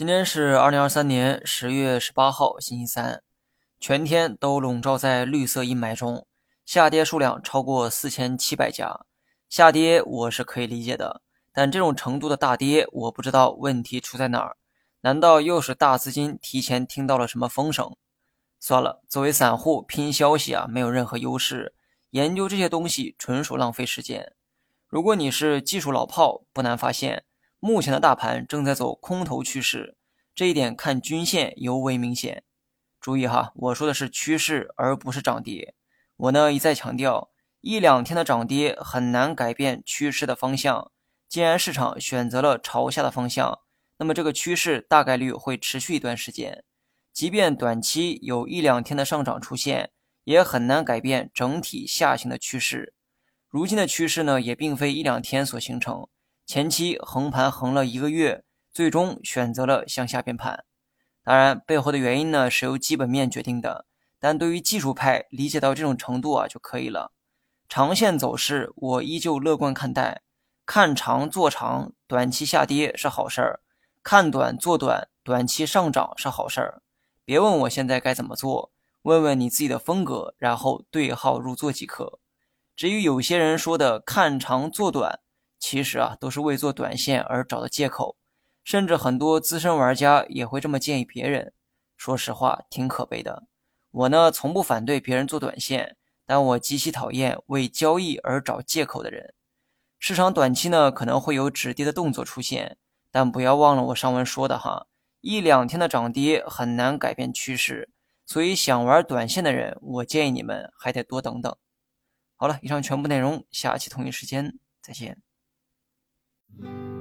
今天是二零二三年十月十八号，星期三，全天都笼罩在绿色阴霾中，下跌数量超过四千七百家。下跌我是可以理解的，但这种程度的大跌，我不知道问题出在哪儿。难道又是大资金提前听到了什么风声？算了，作为散户拼消息啊，没有任何优势，研究这些东西纯属浪费时间。如果你是技术老炮，不难发现。目前的大盘正在走空头趋势，这一点看均线尤为明显。注意哈，我说的是趋势，而不是涨跌。我呢一再强调，一两天的涨跌很难改变趋势的方向。既然市场选择了朝下的方向，那么这个趋势大概率会持续一段时间。即便短期有一两天的上涨出现，也很难改变整体下行的趋势。如今的趋势呢，也并非一两天所形成。前期横盘横了一个月，最终选择了向下变盘。当然，背后的原因呢是由基本面决定的。但对于技术派理解到这种程度啊就可以了。长线走势我依旧乐观看待，看长做长，短期下跌是好事儿；看短做短，短期上涨是好事儿。别问我现在该怎么做，问问你自己的风格，然后对号入座即可。至于有些人说的看长做短，其实啊，都是为做短线而找的借口，甚至很多资深玩家也会这么建议别人。说实话，挺可悲的。我呢，从不反对别人做短线，但我极其讨厌为交易而找借口的人。市场短期呢，可能会有止跌的动作出现，但不要忘了我上文说的哈，一两天的涨跌很难改变趋势，所以想玩短线的人，我建议你们还得多等等。好了，以上全部内容，下期同一时间再见。Mm-hmm.